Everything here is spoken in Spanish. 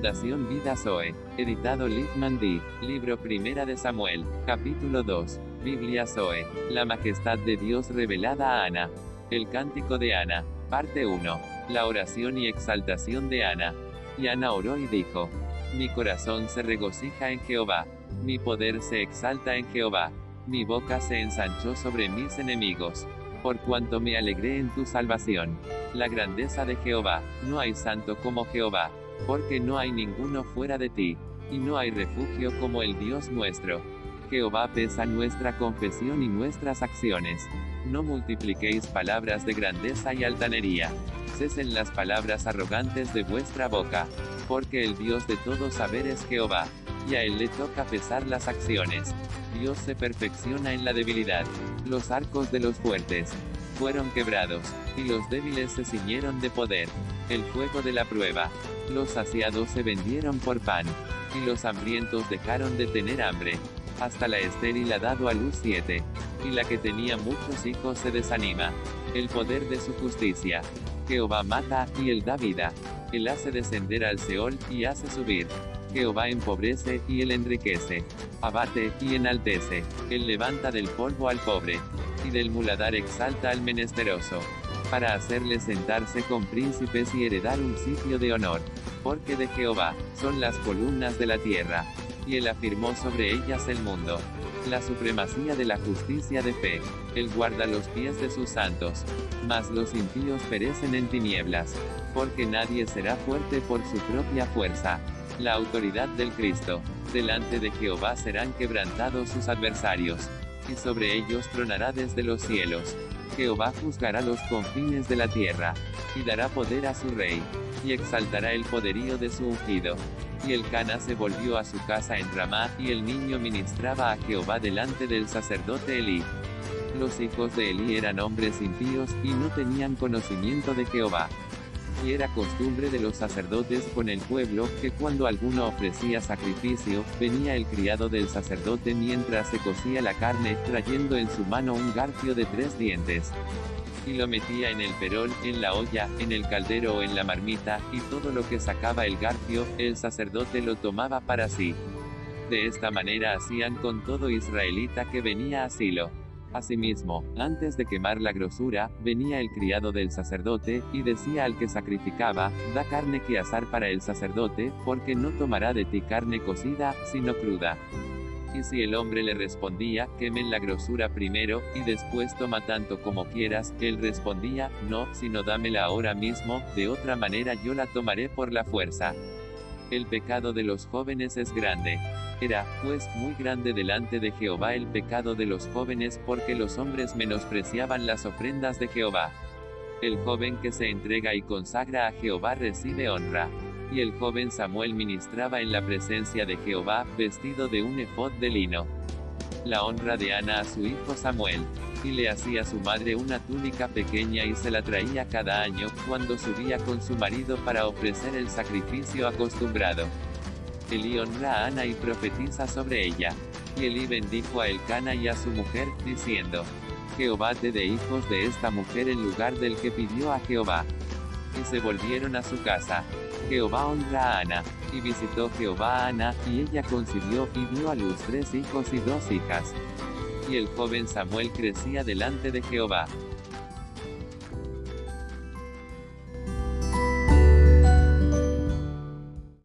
Fundación Vida Zoe. Editado Littman D. Libro Primera de Samuel. Capítulo 2. Biblia Zoe. La majestad de Dios revelada a Ana. El cántico de Ana. Parte 1. La oración y exaltación de Ana. Y Ana oró y dijo. Mi corazón se regocija en Jehová. Mi poder se exalta en Jehová. Mi boca se ensanchó sobre mis enemigos. Por cuanto me alegré en tu salvación. La grandeza de Jehová. No hay santo como Jehová porque no hay ninguno fuera de ti, y no hay refugio como el Dios nuestro. Jehová pesa nuestra confesión y nuestras acciones. No multipliquéis palabras de grandeza y altanería. Cesen las palabras arrogantes de vuestra boca, porque el Dios de todo saber es Jehová, y a él le toca pesar las acciones. Dios se perfecciona en la debilidad. Los arcos de los fuertes fueron quebrados, y los débiles se ciñeron de poder. El fuego de la prueba. Los saciados se vendieron por pan, y los hambrientos dejaron de tener hambre. Hasta la estéril ha dado a luz siete, y la que tenía muchos hijos se desanima. El poder de su justicia. Jehová mata, y él da vida. Él hace descender al Seol, y hace subir. Jehová empobrece, y él enriquece. Abate, y enaltece. Él levanta del polvo al pobre. Y del muladar exalta al menesteroso para hacerle sentarse con príncipes y heredar un sitio de honor. Porque de Jehová son las columnas de la tierra, y él afirmó sobre ellas el mundo. La supremacía de la justicia de fe. Él guarda los pies de sus santos. Mas los impíos perecen en tinieblas. Porque nadie será fuerte por su propia fuerza. La autoridad del Cristo. Delante de Jehová serán quebrantados sus adversarios. Y sobre ellos tronará desde los cielos. Jehová juzgará los confines de la tierra, y dará poder a su rey, y exaltará el poderío de su ungido. Y el Cana se volvió a su casa en Ramá, y el niño ministraba a Jehová delante del sacerdote Elí. Los hijos de Elí eran hombres impíos, y no tenían conocimiento de Jehová. Y era costumbre de los sacerdotes con el pueblo, que cuando alguno ofrecía sacrificio, venía el criado del sacerdote mientras se cocía la carne, trayendo en su mano un garfio de tres dientes. Y lo metía en el perol, en la olla, en el caldero o en la marmita, y todo lo que sacaba el garfio, el sacerdote lo tomaba para sí. De esta manera hacían con todo israelita que venía a Silo. Asimismo, antes de quemar la grosura, venía el criado del sacerdote, y decía al que sacrificaba, da carne que asar para el sacerdote, porque no tomará de ti carne cocida, sino cruda. Y si el hombre le respondía, quemen la grosura primero, y después toma tanto como quieras, él respondía, no, sino dámela ahora mismo, de otra manera yo la tomaré por la fuerza. El pecado de los jóvenes es grande. Era, pues, muy grande delante de Jehová el pecado de los jóvenes porque los hombres menospreciaban las ofrendas de Jehová. El joven que se entrega y consagra a Jehová recibe honra. Y el joven Samuel ministraba en la presencia de Jehová, vestido de un efod de lino. La honra de Ana a su hijo Samuel y le hacía su madre una túnica pequeña y se la traía cada año, cuando subía con su marido para ofrecer el sacrificio acostumbrado. Elí honra a Ana y profetiza sobre ella. Y Elí bendijo a Elcana y a su mujer, diciendo, Jehová te dé hijos de esta mujer en lugar del que pidió a Jehová. Y se volvieron a su casa. Jehová honra a Ana, y visitó Jehová a Ana, y ella concibió y dio a luz tres hijos y dos hijas y el joven Samuel crecía delante de Jehová.